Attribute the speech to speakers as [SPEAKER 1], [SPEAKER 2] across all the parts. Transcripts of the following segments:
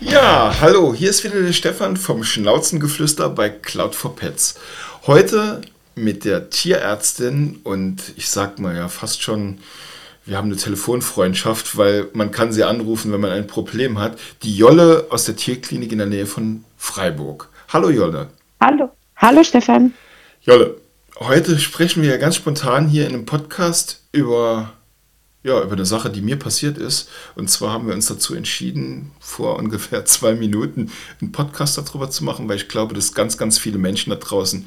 [SPEAKER 1] Ja, hallo, hier ist wieder der Stefan vom Schnauzengeflüster bei Cloud for Pets. Heute mit der Tierärztin und ich sag mal ja fast schon, wir haben eine Telefonfreundschaft, weil man kann sie anrufen, wenn man ein Problem hat. Die Jolle aus der Tierklinik in der Nähe von Freiburg. Hallo Jolle.
[SPEAKER 2] Hallo. Hallo Stefan.
[SPEAKER 1] Jolle, heute sprechen wir ja ganz spontan hier in einem Podcast über ja, über eine Sache, die mir passiert ist. Und zwar haben wir uns dazu entschieden, vor ungefähr zwei Minuten einen Podcast darüber zu machen, weil ich glaube, dass ganz, ganz viele Menschen da draußen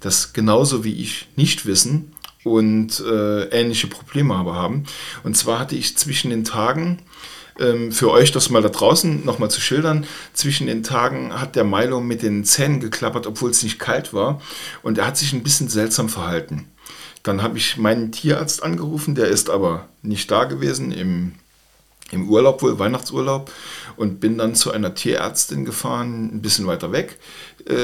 [SPEAKER 1] das genauso wie ich nicht wissen und äh, ähnliche Probleme aber haben. Und zwar hatte ich zwischen den Tagen, ähm, für euch das mal da draußen nochmal zu schildern, zwischen den Tagen hat der Milo mit den Zähnen geklappert, obwohl es nicht kalt war. Und er hat sich ein bisschen seltsam verhalten. Dann habe ich meinen Tierarzt angerufen, der ist aber nicht da gewesen im, im Urlaub, wohl Weihnachtsurlaub, und bin dann zu einer Tierärztin gefahren, ein bisschen weiter weg, äh,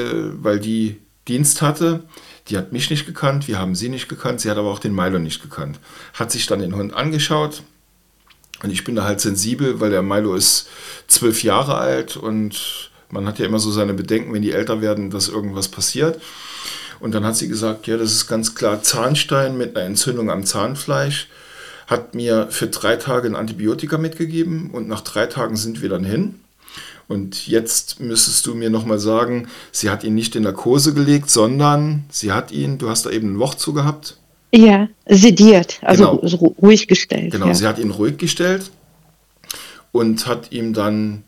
[SPEAKER 1] weil die Dienst hatte. Die hat mich nicht gekannt, wir haben sie nicht gekannt, sie hat aber auch den Milo nicht gekannt. Hat sich dann den Hund angeschaut und ich bin da halt sensibel, weil der Milo ist zwölf Jahre alt und man hat ja immer so seine Bedenken, wenn die älter werden, dass irgendwas passiert. Und dann hat sie gesagt, ja, das ist ganz klar Zahnstein mit einer Entzündung am Zahnfleisch. Hat mir für drei Tage ein Antibiotika mitgegeben und nach drei Tagen sind wir dann hin. Und jetzt müsstest du mir nochmal sagen, sie hat ihn nicht in Narkose gelegt, sondern sie hat ihn, du hast da eben ein Wort zu gehabt.
[SPEAKER 2] Ja, sediert, also genau. ruhig gestellt.
[SPEAKER 1] Genau,
[SPEAKER 2] ja.
[SPEAKER 1] sie hat ihn ruhig gestellt und hat ihm dann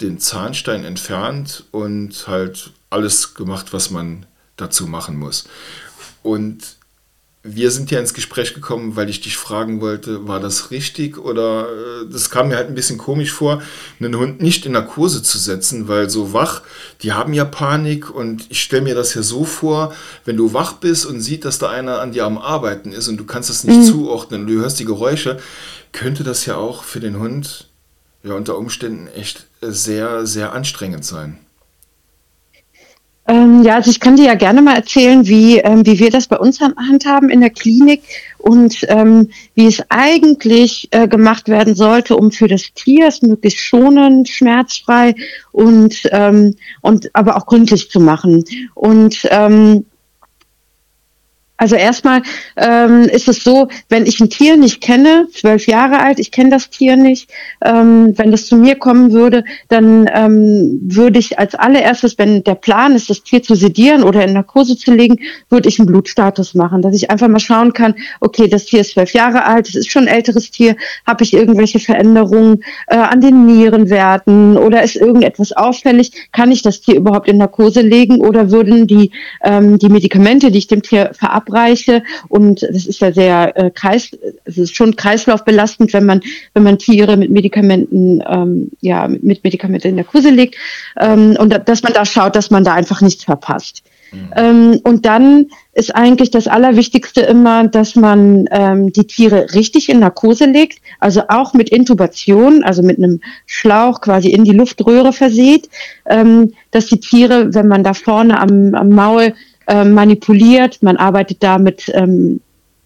[SPEAKER 1] den Zahnstein entfernt und halt alles gemacht, was man dazu machen muss. Und wir sind ja ins Gespräch gekommen, weil ich dich fragen wollte, war das richtig oder äh, das kam mir halt ein bisschen komisch vor, einen Hund nicht in Narkose zu setzen, weil so wach, die haben ja Panik und ich stelle mir das ja so vor, wenn du wach bist und siehst, dass da einer an dir am Arbeiten ist und du kannst das nicht mhm. zuordnen und du hörst die Geräusche, könnte das ja auch für den Hund ja unter Umständen echt sehr, sehr anstrengend sein.
[SPEAKER 2] Ähm, ja, also ich kann dir ja gerne mal erzählen, wie, ähm, wie wir das bei uns handhaben in der Klinik und ähm, wie es eigentlich äh, gemacht werden sollte, um für das Tier es möglichst schonend, schmerzfrei und, ähm, und aber auch gründlich zu machen. Und ähm, also erstmal ähm, ist es so, wenn ich ein Tier nicht kenne, zwölf Jahre alt, ich kenne das Tier nicht, ähm, wenn das zu mir kommen würde, dann ähm, würde ich als allererstes, wenn der Plan ist, das Tier zu sedieren oder in Narkose zu legen, würde ich einen Blutstatus machen, dass ich einfach mal schauen kann, okay, das Tier ist zwölf Jahre alt, es ist schon ein älteres Tier, habe ich irgendwelche Veränderungen äh, an den Nierenwerten oder ist irgendetwas auffällig, kann ich das Tier überhaupt in Narkose legen oder würden die, ähm, die Medikamente, die ich dem Tier verabreiche, Bereiche und das ist ja sehr äh, kreis, es ist schon kreislaufbelastend, wenn man wenn man Tiere mit Medikamenten ähm, ja mit Medikamenten in der Kurse legt ähm, und da, dass man da schaut, dass man da einfach nichts verpasst. Mhm. Ähm, und dann ist eigentlich das Allerwichtigste immer, dass man ähm, die Tiere richtig in Narkose legt, also auch mit Intubation, also mit einem Schlauch quasi in die Luftröhre versieht, ähm, dass die Tiere, wenn man da vorne am, am Maul äh, manipuliert. Man arbeitet da mit, ähm,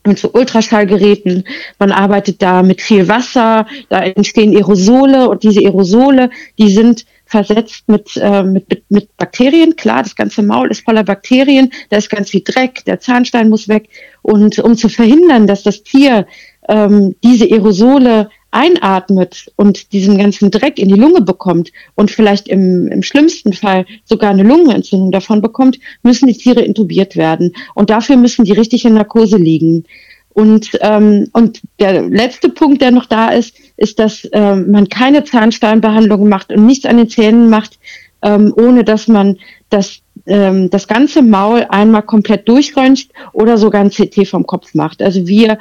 [SPEAKER 2] mit so Ultraschallgeräten. Man arbeitet da mit viel Wasser. Da entstehen Aerosole und diese Aerosole, die sind versetzt mit, äh, mit, mit Bakterien. Klar, das ganze Maul ist voller Bakterien. Da ist ganz viel Dreck. Der Zahnstein muss weg. Und um zu verhindern, dass das Tier ähm, diese Aerosole einatmet und diesen ganzen Dreck in die Lunge bekommt und vielleicht im, im schlimmsten Fall sogar eine Lungenentzündung davon bekommt, müssen die Tiere intubiert werden. Und dafür müssen die richtig in Narkose liegen. Und, ähm, und der letzte Punkt, der noch da ist, ist, dass ähm, man keine Zahnsteinbehandlung macht und nichts an den Zähnen macht, ähm, ohne dass man das, ähm, das ganze Maul einmal komplett durchröntgt oder sogar ein CT vom Kopf macht. Also wir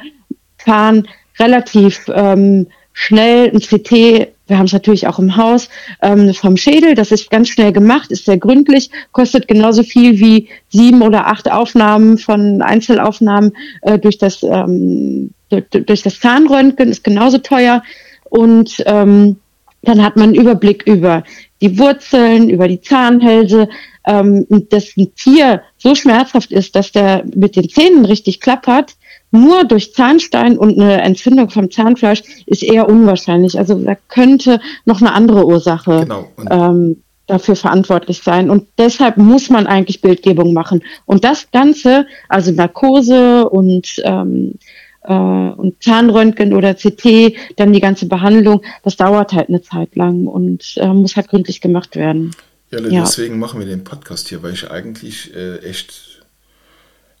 [SPEAKER 2] fahren relativ ähm, schnell ein CT, wir haben es natürlich auch im Haus, ähm, vom Schädel. Das ist ganz schnell gemacht, ist sehr gründlich, kostet genauso viel wie sieben oder acht Aufnahmen von Einzelaufnahmen äh, durch, das, ähm, durch, das Zahnröntgen, ist genauso teuer. Und ähm, dann hat man einen Überblick über die Wurzeln, über die Zahnhälse, ähm, dass ein Tier so schmerzhaft ist, dass der mit den Zähnen richtig klappert, nur durch Zahnstein und eine Entzündung vom Zahnfleisch ist eher unwahrscheinlich. Also da könnte noch eine andere Ursache genau. ähm, dafür verantwortlich sein. Und deshalb muss man eigentlich Bildgebung machen. Und das Ganze, also Narkose und ähm, äh, und Zahnröntgen oder CT, dann die ganze Behandlung, das dauert halt eine Zeit lang und äh, muss halt gründlich gemacht werden.
[SPEAKER 1] Ja, ja, deswegen machen wir den Podcast hier, weil ich eigentlich äh, echt,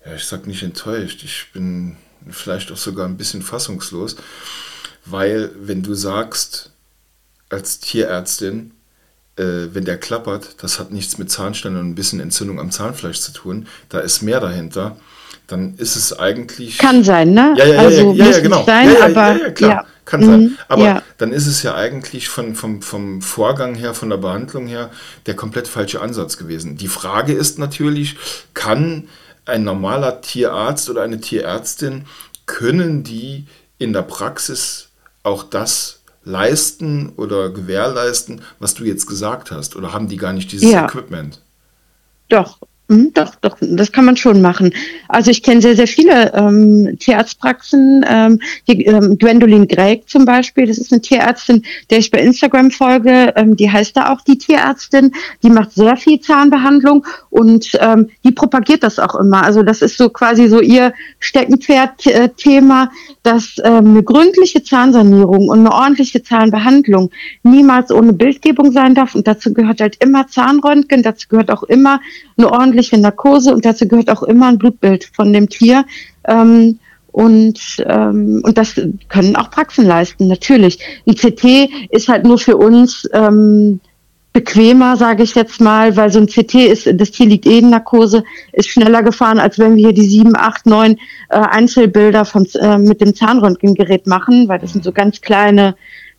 [SPEAKER 1] ja, ich sag nicht enttäuscht, ich bin vielleicht auch sogar ein bisschen fassungslos, weil wenn du sagst, als Tierärztin, äh, wenn der klappert, das hat nichts mit Zahnstein und ein bisschen Entzündung am Zahnfleisch zu tun, da ist mehr dahinter dann ist es eigentlich.
[SPEAKER 2] Kann sein, ne?
[SPEAKER 1] Ja, ja, also, ja, ja, ja, genau. Sein, ja, ja, aber, ja, klar, ja. kann sein. Mhm, aber ja. dann ist es ja eigentlich von, vom, vom Vorgang her, von der Behandlung her, der komplett falsche Ansatz gewesen. Die Frage ist natürlich, kann ein normaler Tierarzt oder eine Tierärztin, können die in der Praxis auch das leisten oder gewährleisten, was du jetzt gesagt hast? Oder haben die gar nicht dieses Equipment?
[SPEAKER 2] Doch, doch, doch, das kann man schon machen. Also ich kenne sehr, sehr viele ähm, Tierarztpraxen. Ähm, die, ähm, Gwendolyn Gregg zum Beispiel, das ist eine Tierärztin, der ich bei Instagram folge. Ähm, die heißt da auch die Tierärztin. Die macht sehr viel Zahnbehandlung und ähm, die propagiert das auch immer. Also das ist so quasi so ihr Steckenpferd-Thema, dass ähm, eine gründliche Zahnsanierung und eine ordentliche Zahnbehandlung niemals ohne Bildgebung sein darf. Und dazu gehört halt immer Zahnröntgen, dazu gehört auch immer eine ordentliche Narkose und dazu gehört auch immer ein Blutbild von dem Tier. Ähm, und, ähm, und das können auch Praxen leisten, natürlich. Ein CT ist halt nur für uns ähm, bequemer, sage ich jetzt mal, weil so ein CT ist, das Tier liegt eh in Narkose, ist schneller gefahren, als wenn wir hier die sieben, acht, neun äh, Einzelbilder vom, äh, mit dem Zahnröntgengerät machen, weil das sind so ganz kleine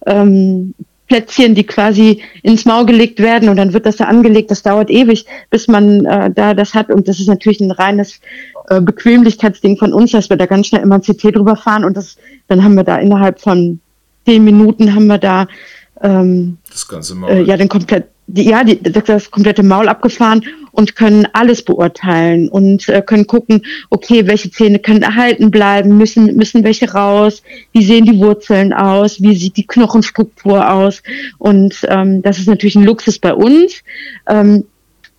[SPEAKER 2] ähm, Plätzchen, die quasi ins Maul gelegt werden und dann wird das da angelegt. Das dauert ewig, bis man äh, da das hat. Und das ist natürlich ein reines äh, Bequemlichkeitsding von uns, dass wir da ganz schnell immer ein CT drüber fahren und das, dann haben wir da innerhalb von zehn Minuten haben wir da ähm, das ganze Maul. Äh, ja, den komplett die, ja, die, das komplette Maul abgefahren und können alles beurteilen und äh, können gucken, okay, welche Zähne können erhalten bleiben, müssen, müssen welche raus, wie sehen die Wurzeln aus, wie sieht die Knochenstruktur aus. Und ähm, das ist natürlich ein Luxus bei uns. Ähm,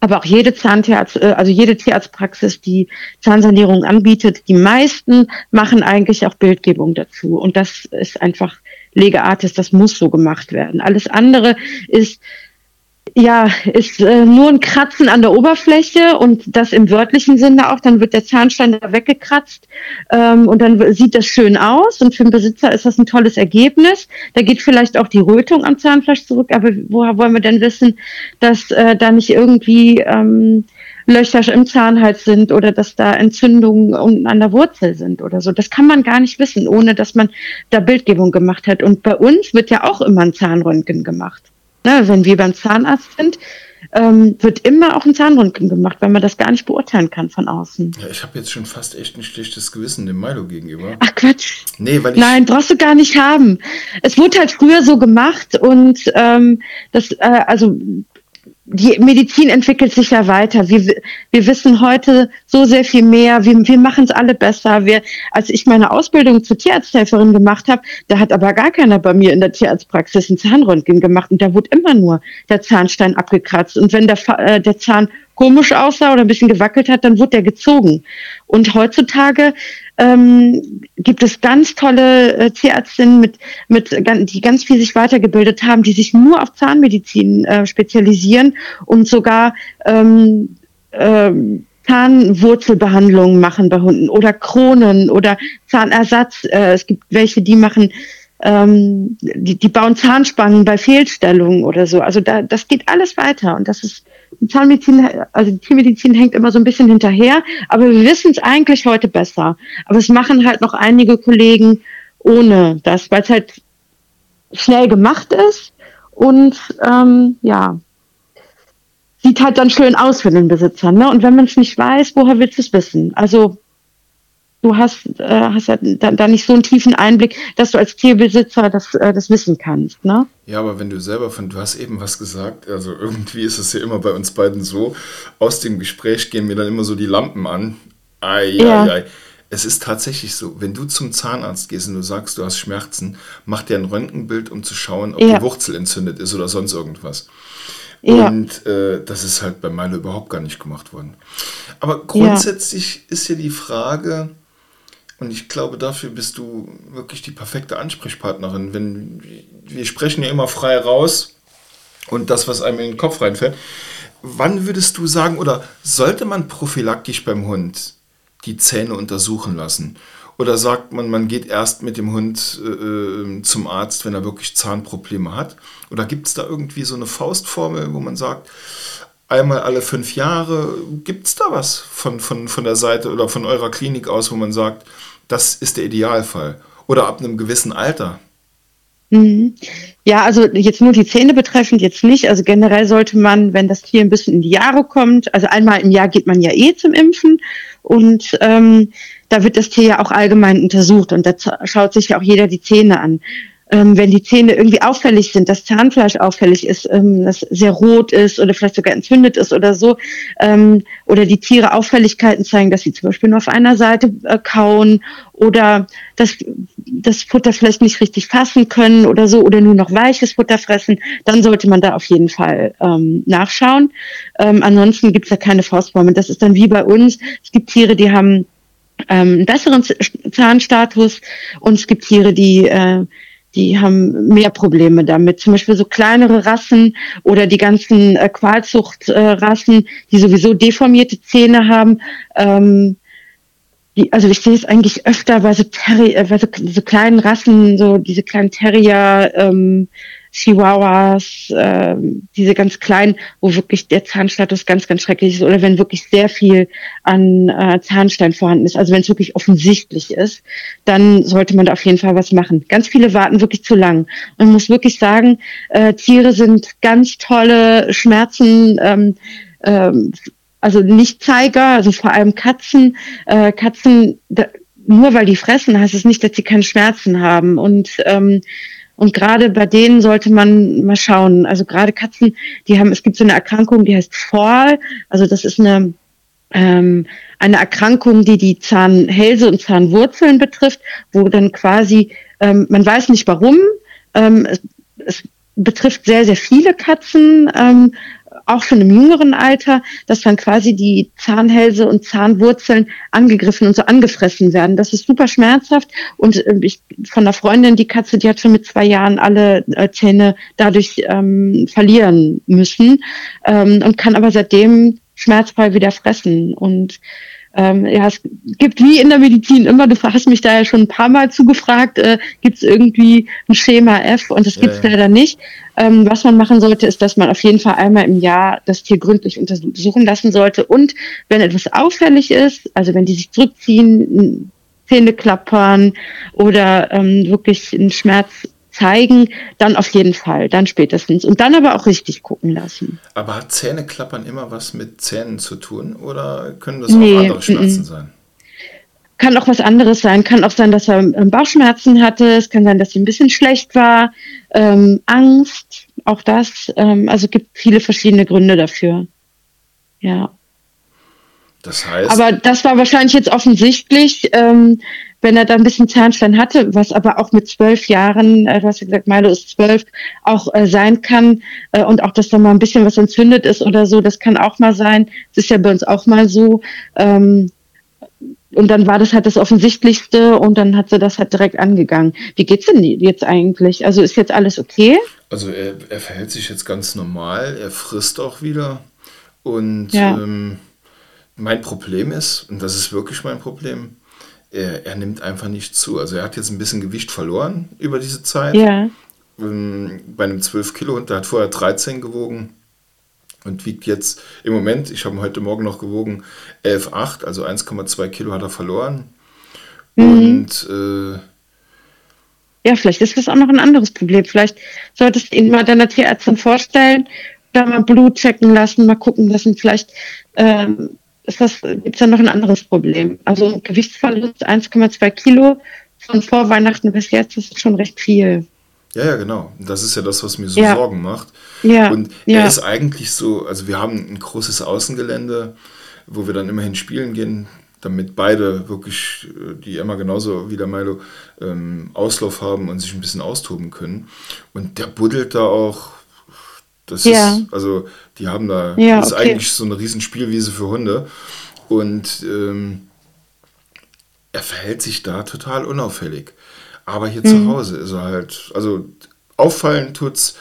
[SPEAKER 2] aber auch jede Zahntierarzt, äh, also jede Tierarztpraxis, die Zahnsanierung anbietet, die meisten machen eigentlich auch Bildgebung dazu. Und das ist einfach Legeartis, das muss so gemacht werden. Alles andere ist ja, ist äh, nur ein Kratzen an der Oberfläche und das im wörtlichen Sinne auch. Dann wird der Zahnstein da weggekratzt ähm, und dann sieht das schön aus und für den Besitzer ist das ein tolles Ergebnis. Da geht vielleicht auch die Rötung am Zahnfleisch zurück, aber woher wollen wir denn wissen, dass äh, da nicht irgendwie ähm, Löcher im Zahnhals sind oder dass da Entzündungen unten an der Wurzel sind oder so. Das kann man gar nicht wissen, ohne dass man da Bildgebung gemacht hat. Und bei uns wird ja auch immer ein Zahnröntgen gemacht ne, wenn wir beim Zahnarzt sind, ähm, wird immer auch ein Zahnröntgen gemacht, weil man das gar nicht beurteilen kann von außen.
[SPEAKER 1] Ja, ich habe jetzt schon fast echt ein schlechtes Gewissen dem Milo gegenüber.
[SPEAKER 2] Ach Quatsch.
[SPEAKER 1] Nee, weil ich
[SPEAKER 2] Nein, brauchst du gar nicht haben. Es wurde halt früher so gemacht und ähm, das, äh, also die Medizin entwickelt sich ja weiter. Wir, wir wissen heute so sehr viel mehr. Wir, wir machen es alle besser. Wir, als ich meine Ausbildung zur Tierarzthelferin gemacht habe, da hat aber gar keiner bei mir in der Tierarztpraxis ein Zahnröntgen gemacht und da wurde immer nur der Zahnstein abgekratzt. Und wenn der, äh, der Zahn komisch aussah oder ein bisschen gewackelt hat, dann wurde der gezogen. Und heutzutage ähm, gibt es ganz tolle äh, Tierärztinnen, mit, mit, die ganz viel sich weitergebildet haben, die sich nur auf Zahnmedizin äh, spezialisieren und sogar ähm, ähm, Zahnwurzelbehandlungen machen bei Hunden oder Kronen oder Zahnersatz. Äh, es gibt welche, die machen ähm, die, die bauen Zahnspangen bei Fehlstellungen oder so. Also da, das geht alles weiter und das ist die Zahnmedizin, also die Tiermedizin hängt immer so ein bisschen hinterher, aber wir wissen es eigentlich heute besser. Aber es machen halt noch einige Kollegen ohne das, weil es halt schnell gemacht ist und ähm, ja, sieht halt dann schön aus für den Besitzer. Ne? Und wenn man es nicht weiß, woher willst du es wissen? Also du hast, äh, hast ja da, da, nicht so einen tiefen Einblick, dass du als Tierbesitzer das, äh, das wissen kannst. Ne?
[SPEAKER 1] Ja, aber wenn du selber von, du hast eben was gesagt, also irgendwie ist es ja immer bei uns beiden so, aus dem Gespräch gehen mir dann immer so die Lampen an. Ei, ja. ei, ei. es ist tatsächlich so, wenn du zum Zahnarzt gehst und du sagst, du hast Schmerzen, macht der ein Röntgenbild, um zu schauen, ob
[SPEAKER 2] Ja,
[SPEAKER 1] die Wurzel entzündet ist oder sonst irgendwas.
[SPEAKER 2] ja,
[SPEAKER 1] Und äh, das ist halt bei Milo überhaupt gar nicht gemacht worden. Aber grundsätzlich ist ja die Frage, und ich glaube, dafür bist du wirklich die perfekte Ansprechpartnerin. Wenn wir sprechen ja immer frei raus und das, was einem in den Kopf reinfällt. Wann würdest du sagen, oder sollte man prophylaktisch beim Hund die Zähne untersuchen lassen? Oder sagt man, man geht erst mit dem Hund äh, äh, zum Arzt, wenn er wirklich Zahnprobleme hat? Oder gibt es da irgendwie so eine Faustformel, wo man sagt, einmal alle fünf Jahre, gibt es da was von, von, von der Seite oder von eurer Klinik aus, wo man sagt, das ist der Idealfall? Oder ab einem gewissen Alter?
[SPEAKER 2] Mhm. Ja, also jetzt nur die Zähne betreffend jetzt nicht. Also generell sollte man, wenn das Tier ein bisschen in die Jahre kommt, also einmal im Jahr geht man ja eh zum Impfen und ähm, da wird das Tier ja auch allgemein untersucht und da schaut sich ja auch jeder die Zähne an. Ähm, wenn die Zähne irgendwie auffällig sind, das Zahnfleisch auffällig ist, ähm, das sehr rot ist oder vielleicht sogar entzündet ist oder so, ähm, oder die Tiere Auffälligkeiten zeigen, dass sie zum Beispiel nur auf einer Seite äh, kauen oder das, das Futter vielleicht nicht richtig fassen können oder so oder nur noch weiches Futter fressen, dann sollte man da auf jeden Fall ähm, nachschauen. Ähm, ansonsten gibt es da keine Faustformel. Das ist dann wie bei uns. Es gibt Tiere, die haben ähm, einen besseren Zahnstatus und es gibt Tiere, die äh, die haben mehr Probleme damit. Zum Beispiel so kleinere Rassen oder die ganzen äh, Qualzuchtrassen, äh, die sowieso deformierte Zähne haben. Ähm, die, also ich sehe es eigentlich öfter bei so, Terri äh, bei so, so kleinen Rassen, so diese kleinen Terrier, ähm, Chihuahuas, ähm, diese ganz kleinen, wo wirklich der Zahnstatus ganz, ganz schrecklich ist oder wenn wirklich sehr viel an äh, Zahnstein vorhanden ist, also wenn es wirklich offensichtlich ist, dann sollte man da auf jeden Fall was machen. Ganz viele warten wirklich zu lang. Man muss wirklich sagen, äh, Tiere sind ganz tolle Schmerzen, ähm, ähm, also Nichtzeiger, also vor allem Katzen. Äh, Katzen, da, nur weil die fressen, heißt es nicht, dass sie keine Schmerzen haben. Und ähm, und gerade bei denen sollte man mal schauen. Also gerade Katzen, die haben, es gibt so eine Erkrankung, die heißt Fall. Also das ist eine ähm, eine Erkrankung, die die Zahnhälse und Zahnwurzeln betrifft, wo dann quasi, ähm, man weiß nicht warum, ähm, es, es betrifft sehr, sehr viele Katzen, ähm, auch schon im jüngeren Alter, dass dann quasi die Zahnhälse und Zahnwurzeln angegriffen und so angefressen werden. Das ist super schmerzhaft und äh, ich von einer Freundin, die Katze, die hat schon mit zwei Jahren alle äh, Zähne dadurch ähm, verlieren müssen ähm, und kann aber seitdem schmerzfrei wieder fressen und ähm, ja, es gibt wie in der Medizin immer, du hast mich da ja schon ein paar Mal zugefragt, äh, gibt es irgendwie ein Schema F und das
[SPEAKER 1] Ja,
[SPEAKER 2] gibt es leider nicht. Ähm, was man machen sollte, ist, dass man auf jeden Fall einmal im Jahr das Tier gründlich untersuchen lassen sollte und wenn etwas auffällig ist, also wenn die sich zurückziehen, Zähne klappern oder ähm, wirklich einen Schmerz zeigen, dann auf jeden Fall, dann spätestens. Und dann aber auch richtig gucken lassen.
[SPEAKER 1] Aber hat Zähneklappern immer was mit Zähnen zu tun oder können das auch
[SPEAKER 2] Nee,
[SPEAKER 1] andere Schmerzen
[SPEAKER 2] mm, mm.
[SPEAKER 1] sein?
[SPEAKER 2] Kann auch was anderes sein. Kann auch sein, dass er ähm, Bauchschmerzen hatte. Es kann sein, dass sie ein bisschen schlecht war. Ähm, Angst, auch das. Ähm, also gibt viele verschiedene Gründe dafür. Ja.
[SPEAKER 1] Das heißt,
[SPEAKER 2] Aber das war wahrscheinlich jetzt offensichtlich, ähm, wenn er da ein bisschen Zahnstein hatte, was aber auch mit zwölf Jahren, äh, du hast ja gesagt, Milo ist zwölf, auch äh, sein kann äh, und auch, dass da mal ein bisschen was entzündet ist oder so, das kann auch mal sein. Das ist ja bei uns auch mal so. Ähm, und dann war das halt das Offensichtlichste und dann hat sie das halt direkt angegangen. Wie geht's denn jetzt eigentlich? Also ist jetzt alles okay?
[SPEAKER 1] also er, er verhält sich jetzt ganz normal, er frisst auch wieder und
[SPEAKER 2] Ja,
[SPEAKER 1] ähm, mein Problem ist, und das ist wirklich mein Problem, er, er nimmt einfach nicht zu. Also er hat jetzt ein bisschen Gewicht verloren über diese Zeit.
[SPEAKER 2] ja,
[SPEAKER 1] Ähm, bei einem 12 Kilo Hund, der hat vorher 13 gewogen und wiegt jetzt im Moment, ich habe ihn heute Morgen noch gewogen, 11,8, also 1,2 Kilo hat er verloren.
[SPEAKER 2] mhm.
[SPEAKER 1] Und äh,
[SPEAKER 2] Ja, vielleicht ist das auch noch ein anderes Problem. Vielleicht solltest du ihn mal deiner Tierärztin vorstellen, da mal Blut checken lassen, mal gucken lassen. Vielleicht ähm, ist das, gibt's da noch ein anderes Problem. Also Gewichtsverlust 1,2 Kilo von vor Weihnachten bis jetzt das ist schon recht viel.
[SPEAKER 1] Ja, ja, genau. Das ist ja das, was mir so
[SPEAKER 2] Ja,
[SPEAKER 1] Sorgen macht.
[SPEAKER 2] ja,
[SPEAKER 1] Und er
[SPEAKER 2] ja,
[SPEAKER 1] ist eigentlich so, also wir haben ein großes Außengelände, wo wir dann immerhin spielen gehen. damit beide wirklich, äh, die Emma genauso wie der Milo, ähm, Auslauf haben und sich ein bisschen austoben können. Und der buddelt da auch. Das ja. ist, also die haben da, ja, das ist okay. eigentlich so eine riesen Spielwiese für Hunde. Und ähm, er verhält sich da total unauffällig. Aber hier mhm. zu Hause ist er halt, also auffallen tut's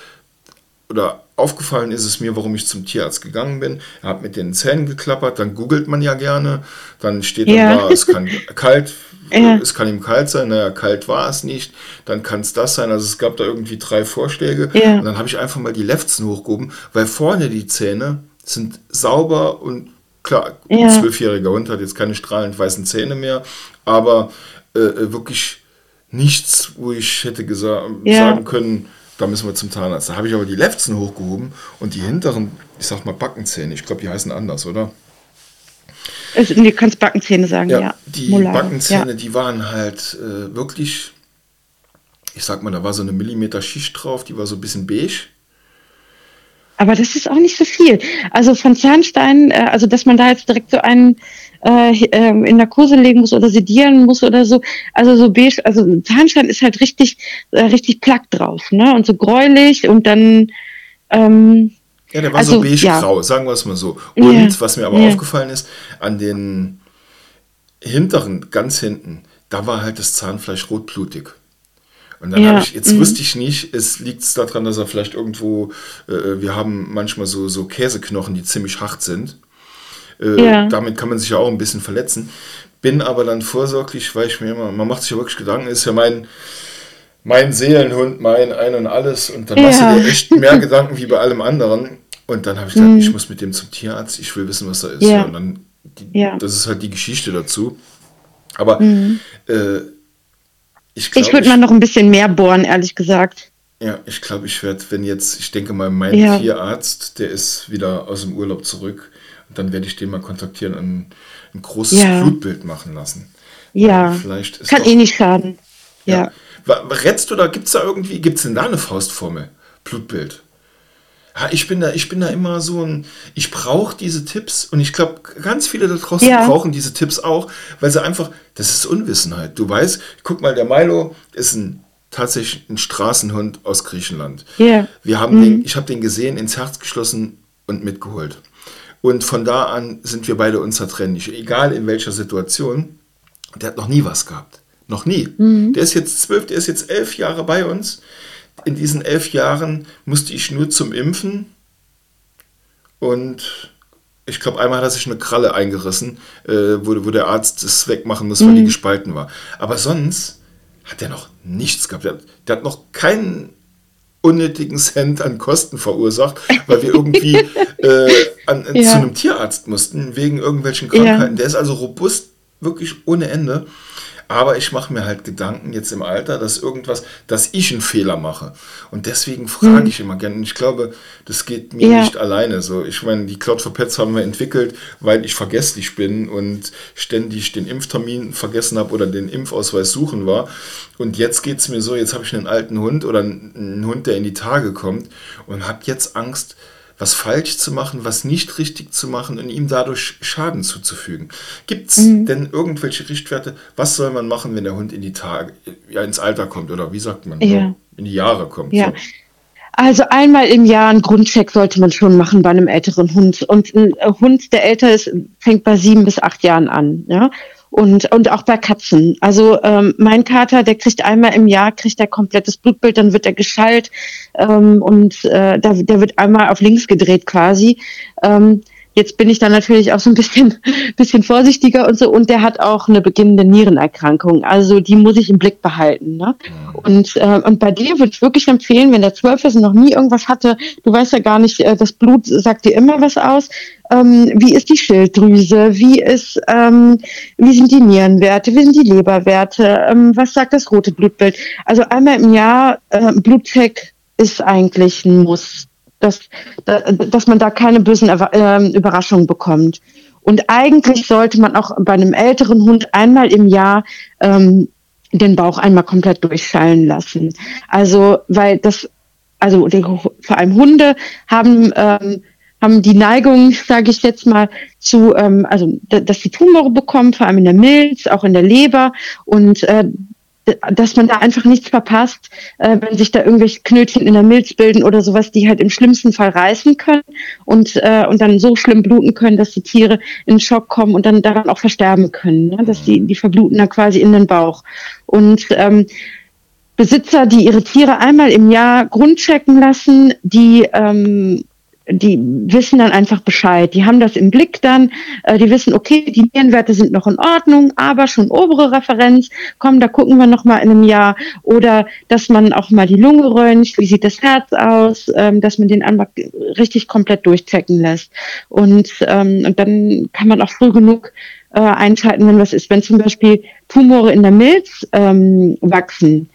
[SPEAKER 1] oder aufgefallen ist es mir, warum ich zum Tierarzt gegangen bin. Er hat mit den Zähnen geklappert, dann googelt man ja gerne, dann steht ja. dann da, es kann kalt, ja. es kann ihm kalt sein, naja, kalt war es nicht, dann kann es das sein, also es gab da irgendwie drei Vorschläge ja. und dann habe ich einfach mal die Lefzen hochgehoben, weil vorne die Zähne sind sauber und klar, ein zwölfjähriger Hund hat jetzt keine strahlend weißen Zähne mehr, aber äh, äh wirklich nichts, wo ich hätte sagen können, da müssen wir zum Zahnarzt. Da habe ich aber die Lefzen hochgehoben und die hinteren, ich sag mal Backenzähne, ich glaube, die heißen anders, oder?
[SPEAKER 2] Also, du kannst Backenzähne sagen, ja. ja.
[SPEAKER 1] Die Molare. Backenzähne, ja. die waren halt äh, wirklich, ich sag mal, da war so eine Millimeter Schicht drauf, die war so ein bisschen beige.
[SPEAKER 2] Aber das ist auch nicht so viel. Also von Zahnstein, äh, also dass man da jetzt direkt so einen äh, ähm, in Narkose legen muss oder sedieren muss oder so. Also so beige, also Zahnstein ist halt richtig, äh, richtig plack drauf, ne? Und so gräulich und dann ähm,
[SPEAKER 1] ja, der war also, so beige-grau, ja. sagen wir es mal so. Und ja, was mir aber ja. aufgefallen ist, an den hinteren, ganz hinten, da war halt das Zahnfleisch rotblutig. Und dann ja. habe ich, jetzt mhm. wusste ich nicht, es liegt daran, dass er vielleicht irgendwo, äh, wir haben manchmal so, so Käseknochen, die ziemlich hart sind. Äh, ja. Damit kann man sich ja auch ein bisschen verletzen. Bin aber dann vorsorglich, weil ich mir immer, man macht sich ja wirklich Gedanken, ist ja mein, mein Seelenhund, mein Ein und Alles. Und dann ja. machst du dir echt mehr Gedanken wie bei allem anderen. Und dann habe ich gesagt, mhm. ich muss mit dem zum Tierarzt, ich will wissen, was da ist. Ja. Und dann, die, das ist halt die Geschichte dazu. Aber mhm. äh,
[SPEAKER 2] ich, ich würde mal noch ein bisschen mehr bohren, ehrlich gesagt.
[SPEAKER 1] Ja, ich glaube, ich werde, wenn jetzt, ich denke mal, mein ja. Tierarzt, der ist wieder aus dem Urlaub zurück, dann werde ich den mal kontaktieren und ein, großes ja. Blutbild machen lassen.
[SPEAKER 2] Ja, vielleicht kann eh nicht schaden. Ja.
[SPEAKER 1] ja. Rätst du da, gibt es da irgendwie, gibt es denn da eine Faustformel? Blutbild. Ja, ich bin da, ich bin da immer so ein, ich brauche diese Tipps und ich glaube, ganz viele da draußen ja. brauchen diese Tipps auch, weil sie einfach, das ist Unwissenheit. Du weißt, guck mal, der Milo ist ein tatsächlich ein Straßenhund aus Griechenland. Ja. Wir haben mhm. den, ich habe den gesehen, ins Herz geschlossen und mitgeholt. Und von da an sind wir beide unzertrennlich, egal in welcher Situation. Der hat noch nie was gehabt. Noch nie. Mhm. Der ist jetzt zwölf, der ist jetzt elf Jahre bei uns in diesen elf Jahren musste ich nur zum Impfen und ich glaube, einmal hat er sich eine Kralle eingerissen, äh, wo, wo der Arzt es wegmachen muss, weil mhm. die gespalten war. Aber sonst hat er noch nichts gehabt. Der, der hat noch keinen unnötigen Cent an Kosten verursacht, weil wir irgendwie äh, an, ja. zu einem Tierarzt mussten, wegen irgendwelchen Krankheiten. Ja. Der ist also robust, wirklich ohne Ende. Aber ich mache mir halt Gedanken jetzt im Alter, dass irgendwas, dass ich einen Fehler mache. Und deswegen frage hm. ich immer gerne. Und ich glaube, das geht mir ja. nicht alleine so. Ich meine, die Cloud for Pets haben wir entwickelt, weil ich vergesslich bin und ständig den Impftermin vergessen habe oder den Impfausweis suchen war. Und jetzt geht es mir so, jetzt habe ich einen alten Hund oder einen Hund, der in die Tage kommt und habe jetzt Angst, was falsch zu machen, was nicht richtig zu machen und ihm dadurch Schaden zuzufügen. Gibt es mhm. denn irgendwelche Richtwerte? Was soll man machen, wenn der Hund in die Tage, ja, ins Alter kommt oder wie sagt man, ja. in die Jahre kommt?
[SPEAKER 2] Ja. So. Also einmal im Jahr einen Grundcheck sollte man schon machen bei einem älteren Hund. Und ein Hund, der älter ist, fängt bei sieben bis acht Jahren an. Ja? Und, und auch bei Katzen. Also ähm, mein Kater, der kriegt einmal im Jahr, kriegt er komplettes Blutbild, dann wird er geschallt ähm, und äh, da, der wird einmal auf links gedreht quasi. Ähm, Jetzt bin ich dann natürlich auch so ein bisschen, bisschen vorsichtiger und so. Und der hat auch eine beginnende Nierenerkrankung. Also die muss ich im Blick behalten. Ne? Und, äh, und bei dir würde ich wirklich empfehlen, wenn der zwölf ist und noch nie irgendwas hatte, du weißt ja gar nicht, äh, das Blut sagt dir immer was aus. Ähm, wie ist die Schilddrüse? Wie ist, ähm, wie sind die Nierenwerte? Wie sind die Leberwerte? Ähm, was sagt das rote Blutbild? Also einmal im Jahr äh, Blutcheck ist eigentlich ein Muss dass, dass man da keine bösen ähm, Überraschungen bekommt. Und eigentlich sollte man auch bei einem älteren Hund einmal im Jahr ähm, den Bauch einmal komplett durchschallen lassen. Also, weil das, also vor allem Hunde haben, ähm, haben die Neigung, sage ich jetzt mal, zu, ähm, also dass die Tumore bekommen, vor allem in der Milz, auch in der Leber und äh, dass man da einfach nichts verpasst, äh, wenn sich da irgendwelche Knötchen in der Milz bilden oder sowas, die halt im schlimmsten Fall reißen können und, äh, und dann so schlimm bluten können, dass die Tiere in Schock kommen und dann daran auch versterben können. Ne? Dass die, die verbluten dann quasi in den Bauch. Und ähm, Besitzer, die ihre Tiere einmal im Jahr grundchecken lassen, die ähm, die wissen dann einfach Bescheid. Die haben das im Blick dann. Äh, die wissen, okay, die Nierenwerte sind noch in Ordnung, aber schon obere Referenz. Komm, da gucken wir noch mal in einem Jahr. Oder dass man auch mal die Lunge röntgt. Wie sieht das Herz aus? Ähm, dass man den einfach richtig komplett durchchecken lässt. Und, ähm, und dann kann man auch früh genug äh, einschalten, wenn was ist. Wenn zum Beispiel Tumore in der Milz ähm, wachsen,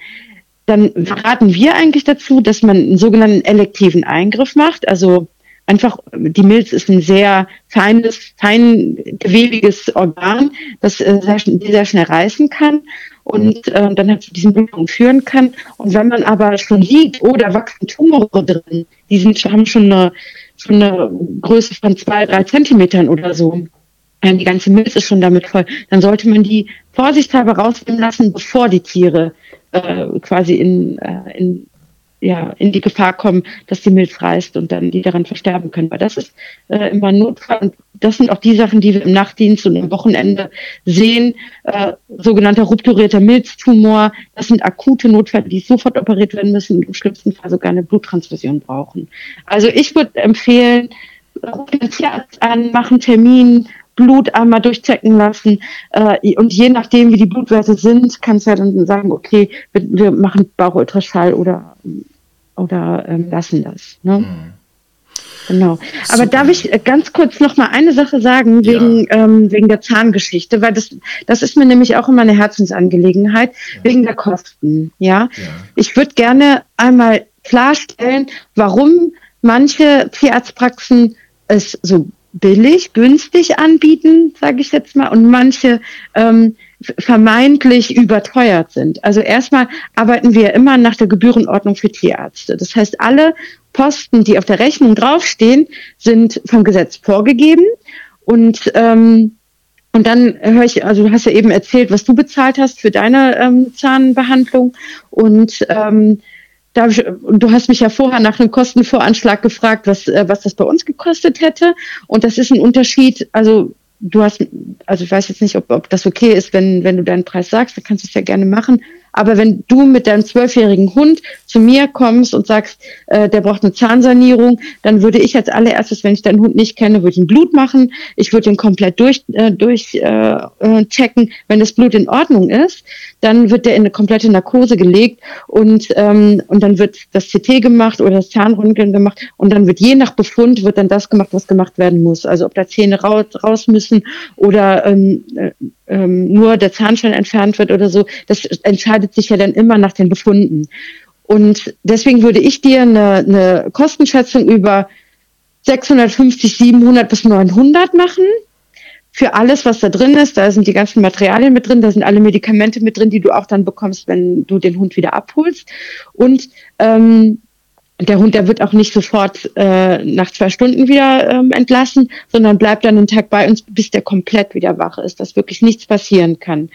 [SPEAKER 2] dann raten wir eigentlich dazu, dass man einen sogenannten elektiven Eingriff macht. Also einfach, die Milz ist ein sehr feines, feingewebiges Organ, das äh, sehr, sehr schnell reißen kann und äh, dann halt zu diesen Blutungen führen kann. Und wenn man aber schon liegt oder wachsen Tumore drin, die sind, haben schon eine, schon eine Größe von zwei, drei Zentimetern oder so, die ganze Milz ist schon damit voll, dann sollte man die vorsichtshalber rausnehmen lassen, bevor die Tiere äh, quasi in, äh, in ja, in die Gefahr kommen, dass die Milz reißt und dann die daran versterben können. Weil das ist äh, immer ein Notfall und das sind auch die Sachen, die wir im Nachtdienst und am Wochenende sehen. Äh, sogenannter rupturierter Milztumor, das sind akute Notfälle, die sofort operiert werden müssen und im schlimmsten Fall sogar eine Bluttransfusion brauchen. Also ich würde empfehlen, rufen den Tierarzt an, machen Termin, Blut einmal durchchecken lassen. Äh, und je nachdem, wie die Blutwerte sind, kannst du ja dann sagen, okay, wir, wir machen Bauchultraschall oder oder ähm, lassen das. Ne? Mhm. Genau. Aber Super. darf ich äh, ganz kurz noch mal eine Sache sagen wegen ja. ähm, wegen der Zahngeschichte, weil das das ist mir nämlich auch immer eine Herzensangelegenheit ja. wegen der Kosten. Ja, ja. ich würde gerne einmal klarstellen, warum manche Tierarztpraxen es so billig, günstig anbieten, sage ich jetzt mal, und manche ähm, vermeintlich überteuert sind. Also erstmal arbeiten wir immer nach der Gebührenordnung für Tierärzte. Das heißt, alle Posten, die auf der Rechnung draufstehen, sind vom Gesetz vorgegeben und ähm, und dann höre ich, also du hast ja eben erzählt, was du bezahlt hast für deine ähm, Zahnbehandlung und ähm, da ich, du hast mich ja vorher nach einem Kostenvoranschlag gefragt, was, äh, was das bei uns gekostet hätte. Und das ist ein Unterschied, also du hast, also ich weiß jetzt nicht, ob, ob das okay ist, wenn, wenn du deinen Preis sagst, dann kannst du es ja gerne machen. Aber wenn du mit deinem zwölfjährigen Hund zu mir kommst und sagst, äh, der braucht eine Zahnsanierung, dann würde ich als allererstes, wenn ich deinen Hund nicht kenne, würde ich ihn Blut machen. Ich würde ihn komplett durch, äh, durch äh, äh, checken. Wenn das Blut in Ordnung ist, dann wird der in eine komplette Narkose gelegt und, ähm, und dann wird das CT gemacht oder das Zahnröntgen gemacht und dann wird je nach Befund wird dann das gemacht, was gemacht werden muss. Also ob da Zähne raus, raus müssen oder ähm, äh, ähm, nur der Zahnstein entfernt wird oder so, das entscheidet sich ja dann immer nach den Befunden. Und deswegen würde ich dir eine, eine Kostenschätzung über 650, 700 bis 900 machen für alles, was da drin ist. Da sind die ganzen Materialien mit drin, da sind alle Medikamente mit drin, die du auch dann bekommst, wenn du den Hund wieder abholst. Und ähm, der Hund, der wird auch nicht sofort äh, nach zwei Stunden wieder ähm, entlassen, sondern bleibt dann einen Tag bei uns, bis der komplett wieder wach ist, dass wirklich nichts passieren kann.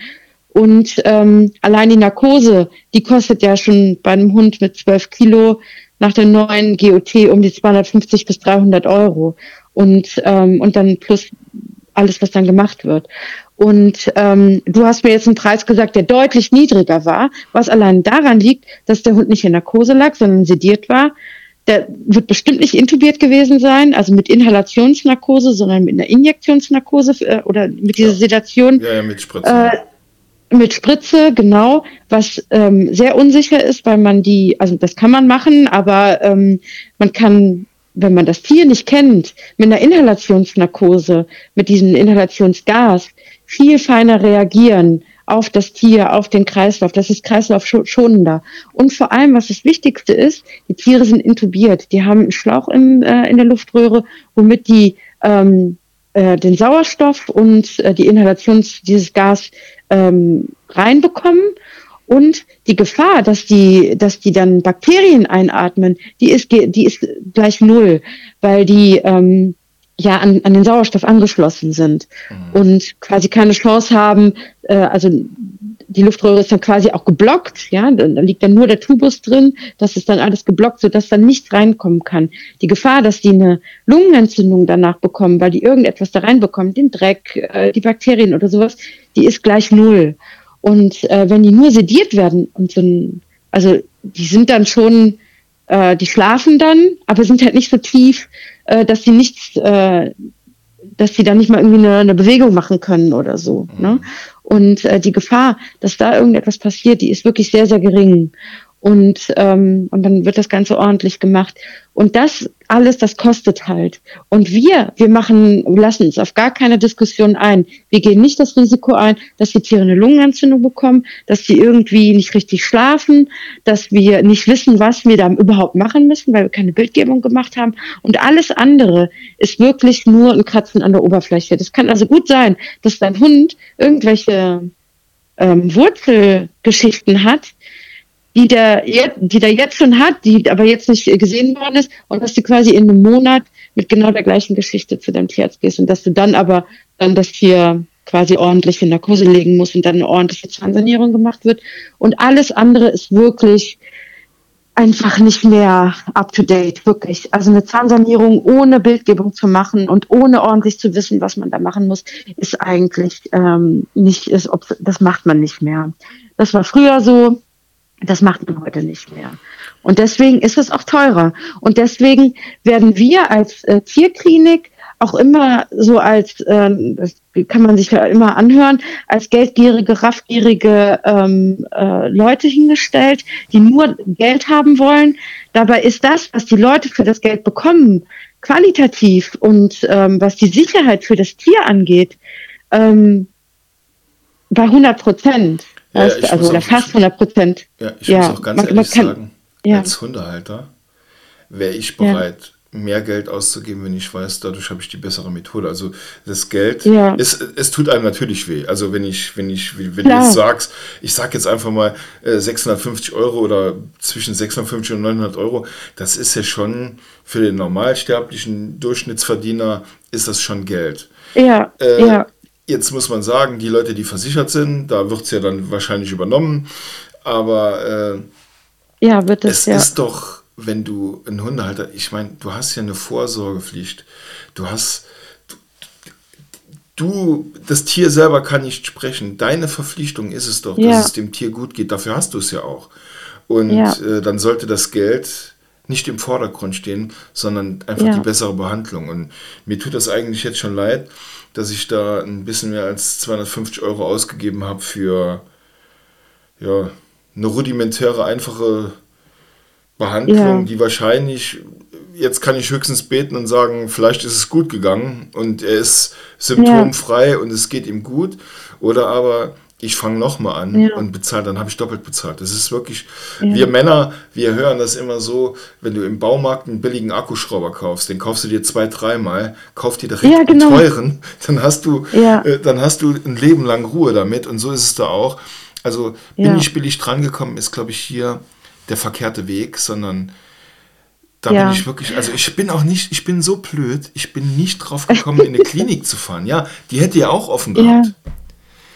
[SPEAKER 2] Und ähm, allein die Narkose, die kostet ja schon bei einem Hund mit 12 Kilo nach der neuen GOT um die 250 bis 300 Euro. Und, ähm, und dann plus alles, was dann gemacht wird. Und ähm, du hast mir jetzt einen Preis gesagt, der deutlich niedriger war, was allein daran liegt, dass der Hund nicht in Narkose lag, sondern sediert war. Der wird bestimmt nicht intubiert gewesen sein, also mit Inhalationsnarkose, sondern mit einer Injektionsnarkose äh, oder mit dieser Sedation.
[SPEAKER 1] Ja, ja mit Spritze. Äh,
[SPEAKER 2] mit Spritze, genau, was ähm, sehr unsicher ist, weil man die, also das kann man machen, aber ähm, man kann wenn man das Tier nicht kennt, mit einer Inhalationsnarkose, mit diesem Inhalationsgas, viel feiner reagieren auf das Tier, auf den Kreislauf. Das ist kreislaufschonender. Und vor allem, was das Wichtigste ist, die Tiere sind intubiert. Die haben einen Schlauch im, äh, in der Luftröhre, womit die ähm, äh, den Sauerstoff und äh, die Inhalations, dieses Gas ähm, reinbekommen und die Gefahr, dass die, dass die dann Bakterien einatmen, die ist, die ist gleich null, weil die, ähm, ja an, an den Sauerstoff angeschlossen sind mhm. und quasi keine Chance haben, äh, also die Luftröhre ist dann quasi auch geblockt, ja, da, liegt dann nur der Tubus drin, das ist dann alles geblockt, sodass dann nichts reinkommen kann. Die Gefahr, dass die eine Lungenentzündung danach bekommen, weil die irgendetwas da reinbekommen, den Dreck, äh, die Bakterien oder sowas, die ist gleich null. Und äh, wenn die nur sediert werden und so ein, also die sind dann schon, äh, die schlafen dann, aber sind halt nicht so tief, äh, dass sie nichts, äh, dass sie dann nicht mal irgendwie eine, eine Bewegung machen können oder so. Mhm. Ne? Und äh, die Gefahr, dass da irgendetwas passiert, die ist wirklich sehr, sehr gering. Und, ähm, und dann wird das Ganze ordentlich gemacht. Und das alles, das kostet halt. Und wir, wir machen, lassen uns auf gar keine Diskussion ein. Wir gehen nicht das Risiko ein, dass die Tiere eine Lungenentzündung bekommen, dass sie irgendwie nicht richtig schlafen, dass wir nicht wissen, was wir da überhaupt machen müssen, weil wir keine Bildgebung gemacht haben. Und alles andere ist wirklich nur ein Kratzen an der Oberfläche. Das kann also gut sein, dass dein Hund irgendwelche ähm, Wurzelgeschichten hat, die der, die der jetzt schon hat, die aber jetzt nicht gesehen worden ist und dass du quasi in einem Monat mit genau der gleichen Geschichte zu deinem Tierarzt gehst und dass du dann aber dann das Tier quasi ordentlich in Narkose legen musst und dann eine ordentliche Zahnsanierung gemacht wird. Und alles andere ist wirklich einfach nicht mehr up to date, wirklich. Also eine Zahnsanierung ohne Bildgebung zu machen und ohne ordentlich zu wissen, was man da machen muss, ist eigentlich ähm, nicht, ist, das macht man nicht mehr. Das war früher so, das macht man heute nicht mehr. Und deswegen ist es auch teurer. Und deswegen werden wir als äh, Tierklinik auch immer so als, äh, das kann man sich ja immer anhören, als geldgierige, raffgierige ähm, äh, Leute hingestellt, die nur Geld haben wollen. Dabei ist das, was die Leute für das Geld bekommen, qualitativ und ähm, was die Sicherheit für das Tier angeht, ähm, bei 100 Prozent. Ja, also oder fast 100 Prozent.
[SPEAKER 1] Ja, ich ja, muss auch ganz man, ehrlich man kann, sagen, ja. als Hundehalter wäre ich bereit, ja. mehr Geld auszugeben, wenn ich weiß, dadurch habe ich die bessere Methode. Also das Geld, ja. es, es tut einem natürlich weh. Also wenn ich, wenn ich, wenn Klar. du jetzt sagst, ich sage jetzt einfach mal äh, 650 Euro oder zwischen 650 und 900 Euro, das ist ja schon für den normalsterblichen Durchschnittsverdiener ist das schon Geld.
[SPEAKER 2] Ja, äh, ja.
[SPEAKER 1] Jetzt muss man sagen, die Leute, die versichert sind, da wird es ja dann wahrscheinlich übernommen. Aber
[SPEAKER 2] äh, ja, wird es,
[SPEAKER 1] es ja. ist doch, wenn du einen Hundehalter, ich meine, du hast ja eine Vorsorgepflicht. Du hast, du, das Tier selber kann nicht sprechen. Deine Verpflichtung ist es doch, ja. dass es dem Tier gut geht. Dafür hast du es ja auch. Und ja. äh, dann sollte das Geld nicht im Vordergrund stehen, sondern einfach ja. die bessere Behandlung. Und mir tut das eigentlich jetzt schon leid, dass ich da ein bisschen mehr als 250 Euro ausgegeben habe für ja, eine rudimentäre, einfache Behandlung, ja. die wahrscheinlich, jetzt kann ich höchstens beten und sagen, vielleicht ist es gut gegangen und er ist symptomfrei ja. und es geht ihm gut. Oder aber ich fange nochmal an ja. und bezahle, dann habe ich doppelt bezahlt. Das ist wirklich, ja. wir Männer, wir hören das immer so, wenn du im Baumarkt einen billigen Akkuschrauber kaufst, den kaufst du dir zwei, dreimal, kauf dir direkt ja, genau. einen teuren, dann hast du, äh, dann hast du ein Leben lang Ruhe damit und so ist es da auch. Also bin ich billig drangekommen, ist glaube ich hier der verkehrte Weg, sondern da bin ich wirklich, also ich bin auch nicht, ich bin so blöd, ich bin nicht drauf gekommen, in eine Klinik zu fahren. Ja, die hätte ja auch offen gehabt. Ja.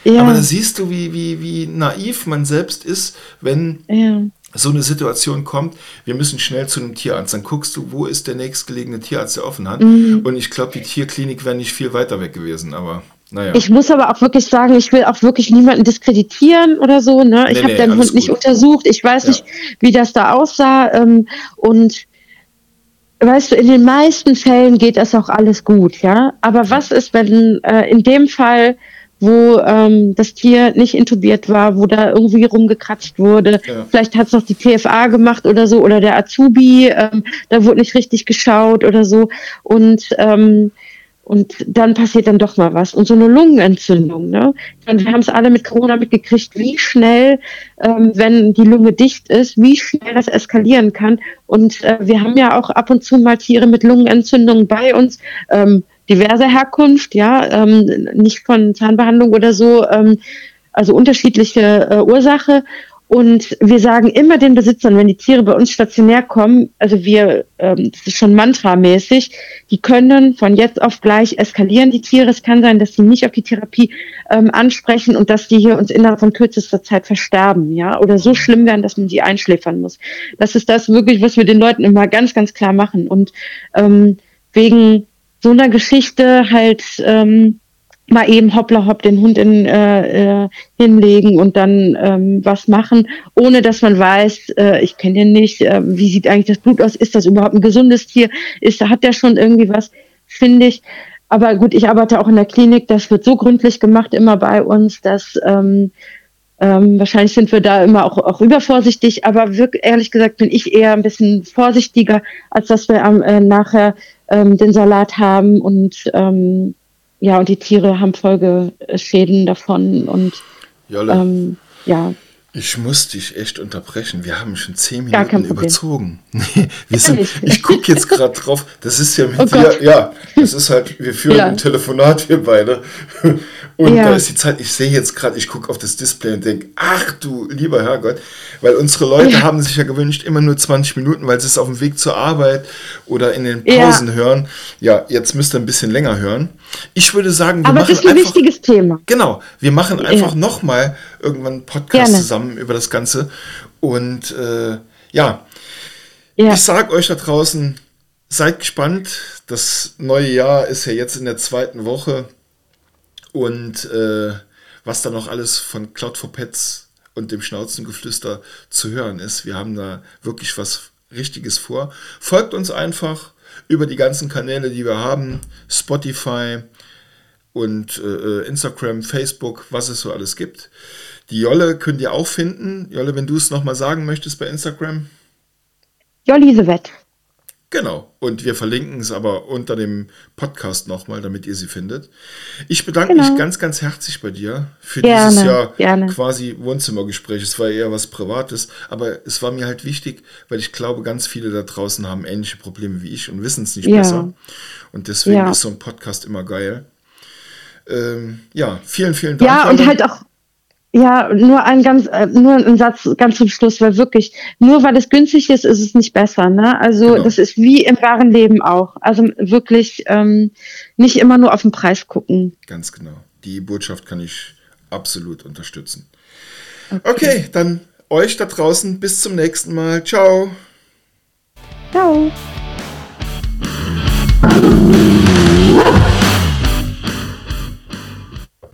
[SPEAKER 1] Aber da siehst du, wie, wie, wie naiv man selbst ist, wenn ja. so eine Situation kommt, wir müssen schnell zu einem Tierarzt. Dann guckst du, wo ist der nächstgelegene Tierarzt, der offen hat. Mhm. Und ich glaube, die Tierklinik wäre nicht viel weiter weg gewesen, aber. Naja.
[SPEAKER 2] Ich muss aber auch wirklich sagen, ich will auch wirklich niemanden diskreditieren oder so. Ne? Ich nee, habe nee, deinen Hund gut. nicht untersucht. Ich weiß ja. nicht, wie das da aussah. Ähm, und weißt du, in den meisten Fällen geht das auch alles gut, ja. Aber was ist, wenn äh, in dem Fall wo ähm, das Tier nicht intubiert war, wo da irgendwie rumgekratzt wurde. Ja. Vielleicht hat es noch die TFA gemacht oder so oder der Azubi, ähm, da wurde nicht richtig geschaut oder so. Und ähm, und dann passiert dann doch mal was. Und so eine Lungenentzündung, ne? Und wir haben es alle mit Corona mitgekriegt, wie schnell, ähm, wenn die Lunge dicht ist, wie schnell das eskalieren kann. Und äh, wir haben ja auch ab und zu mal Tiere mit Lungenentzündungen bei uns. Ähm, diverser Herkunft, ja, ähm, nicht von Zahnbehandlung oder so, ähm, also unterschiedliche äh, Ursache. Und wir sagen immer den Besitzern, wenn die Tiere bei uns stationär kommen, also wir, ähm, das ist schon mantramäßig, die können von jetzt auf gleich eskalieren, die Tiere. Es kann sein, dass sie nicht auf die Therapie ähm, ansprechen und dass die hier uns innerhalb von kürzester Zeit versterben, ja, oder so schlimm werden, dass man sie einschläfern muss. Das ist das wirklich, was wir den Leuten immer ganz, ganz klar machen. Und ähm, wegen so einer Geschichte halt, ähm, mal eben hoppla hopp den Hund in, äh, äh, hinlegen und dann ähm, was machen, ohne dass man weiß, äh, ich kenne den nicht, äh, wie sieht eigentlich das Blut aus, ist das überhaupt ein gesundes Tier, ist, hat der schon irgendwie was, finde ich. Aber gut, ich arbeite auch in der Klinik, das wird so gründlich gemacht immer bei uns, dass ähm, ähm, wahrscheinlich sind wir da immer auch, auch übervorsichtig, aber wirklich, ehrlich gesagt bin ich eher ein bisschen vorsichtiger, als dass wir äh, nachher ähm, den Salat haben und ähm, ja, und die Tiere haben Folgeschäden davon und ähm, ja.
[SPEAKER 1] Ich muss dich echt unterbrechen. Wir haben schon zehn Minuten überzogen. Nee, wir sind, ich gucke jetzt gerade drauf. Das ist ja mit oh dir, ja, das ist halt, wir führen ja. ein Telefonat, wir beide. Und ja. da ist die Zeit, ich sehe jetzt gerade, ich gucke auf das Display und denke, ach du lieber Herrgott, weil unsere Leute ja. haben sich ja gewünscht, immer nur 20 Minuten, weil sie es auf dem Weg zur Arbeit oder in den Pausen hören. Ja, jetzt müsst ihr ein bisschen länger hören. Ich würde sagen,
[SPEAKER 2] wir Aber machen das ist ein einfach, wichtiges Thema.
[SPEAKER 1] Genau, wir machen einfach ja. nochmal irgendwann einen Podcast Gerne. zusammen über das Ganze. Und äh, ja, ja, ich sage euch da draußen, seid gespannt. Das neue Jahr ist ja jetzt in der zweiten Woche. Und äh, was da noch alles von Cloud for Pets und dem Schnauzengeflüster zu hören ist. Wir haben da wirklich was Richtiges vor. Folgt uns einfach über die ganzen Kanäle, die wir haben. Spotify und äh, Instagram, Facebook, was es so alles gibt. Die Jolle könnt ihr auch finden. Jolle, wenn du es nochmal sagen möchtest bei Instagram.
[SPEAKER 2] Jollisewett.
[SPEAKER 1] Genau. Und wir verlinken es aber unter dem Podcast nochmal, damit ihr sie findet. Ich bedanke genau. mich ganz, ganz herzlich bei dir für gerne, dieses Jahr gerne. quasi Wohnzimmergespräch. Es war eher was Privates, aber es war mir halt wichtig, weil ich glaube, ganz viele da draußen haben ähnliche Probleme wie ich und wissen es nicht ja. besser. Und deswegen ja. ist so ein Podcast immer geil. Ähm, ja, vielen, vielen Dank.
[SPEAKER 2] Ja, und halt auch ja, nur ein ganz, äh, nur ein Satz ganz zum Schluss, weil wirklich, nur weil es günstig ist, ist es nicht besser. Ne? Also genau. das ist wie im wahren Leben auch. Also wirklich ähm, nicht immer nur auf den Preis gucken.
[SPEAKER 1] Ganz genau. Die Botschaft kann ich absolut unterstützen. Okay, okay dann euch da draußen bis zum nächsten Mal. Ciao.
[SPEAKER 2] Ciao.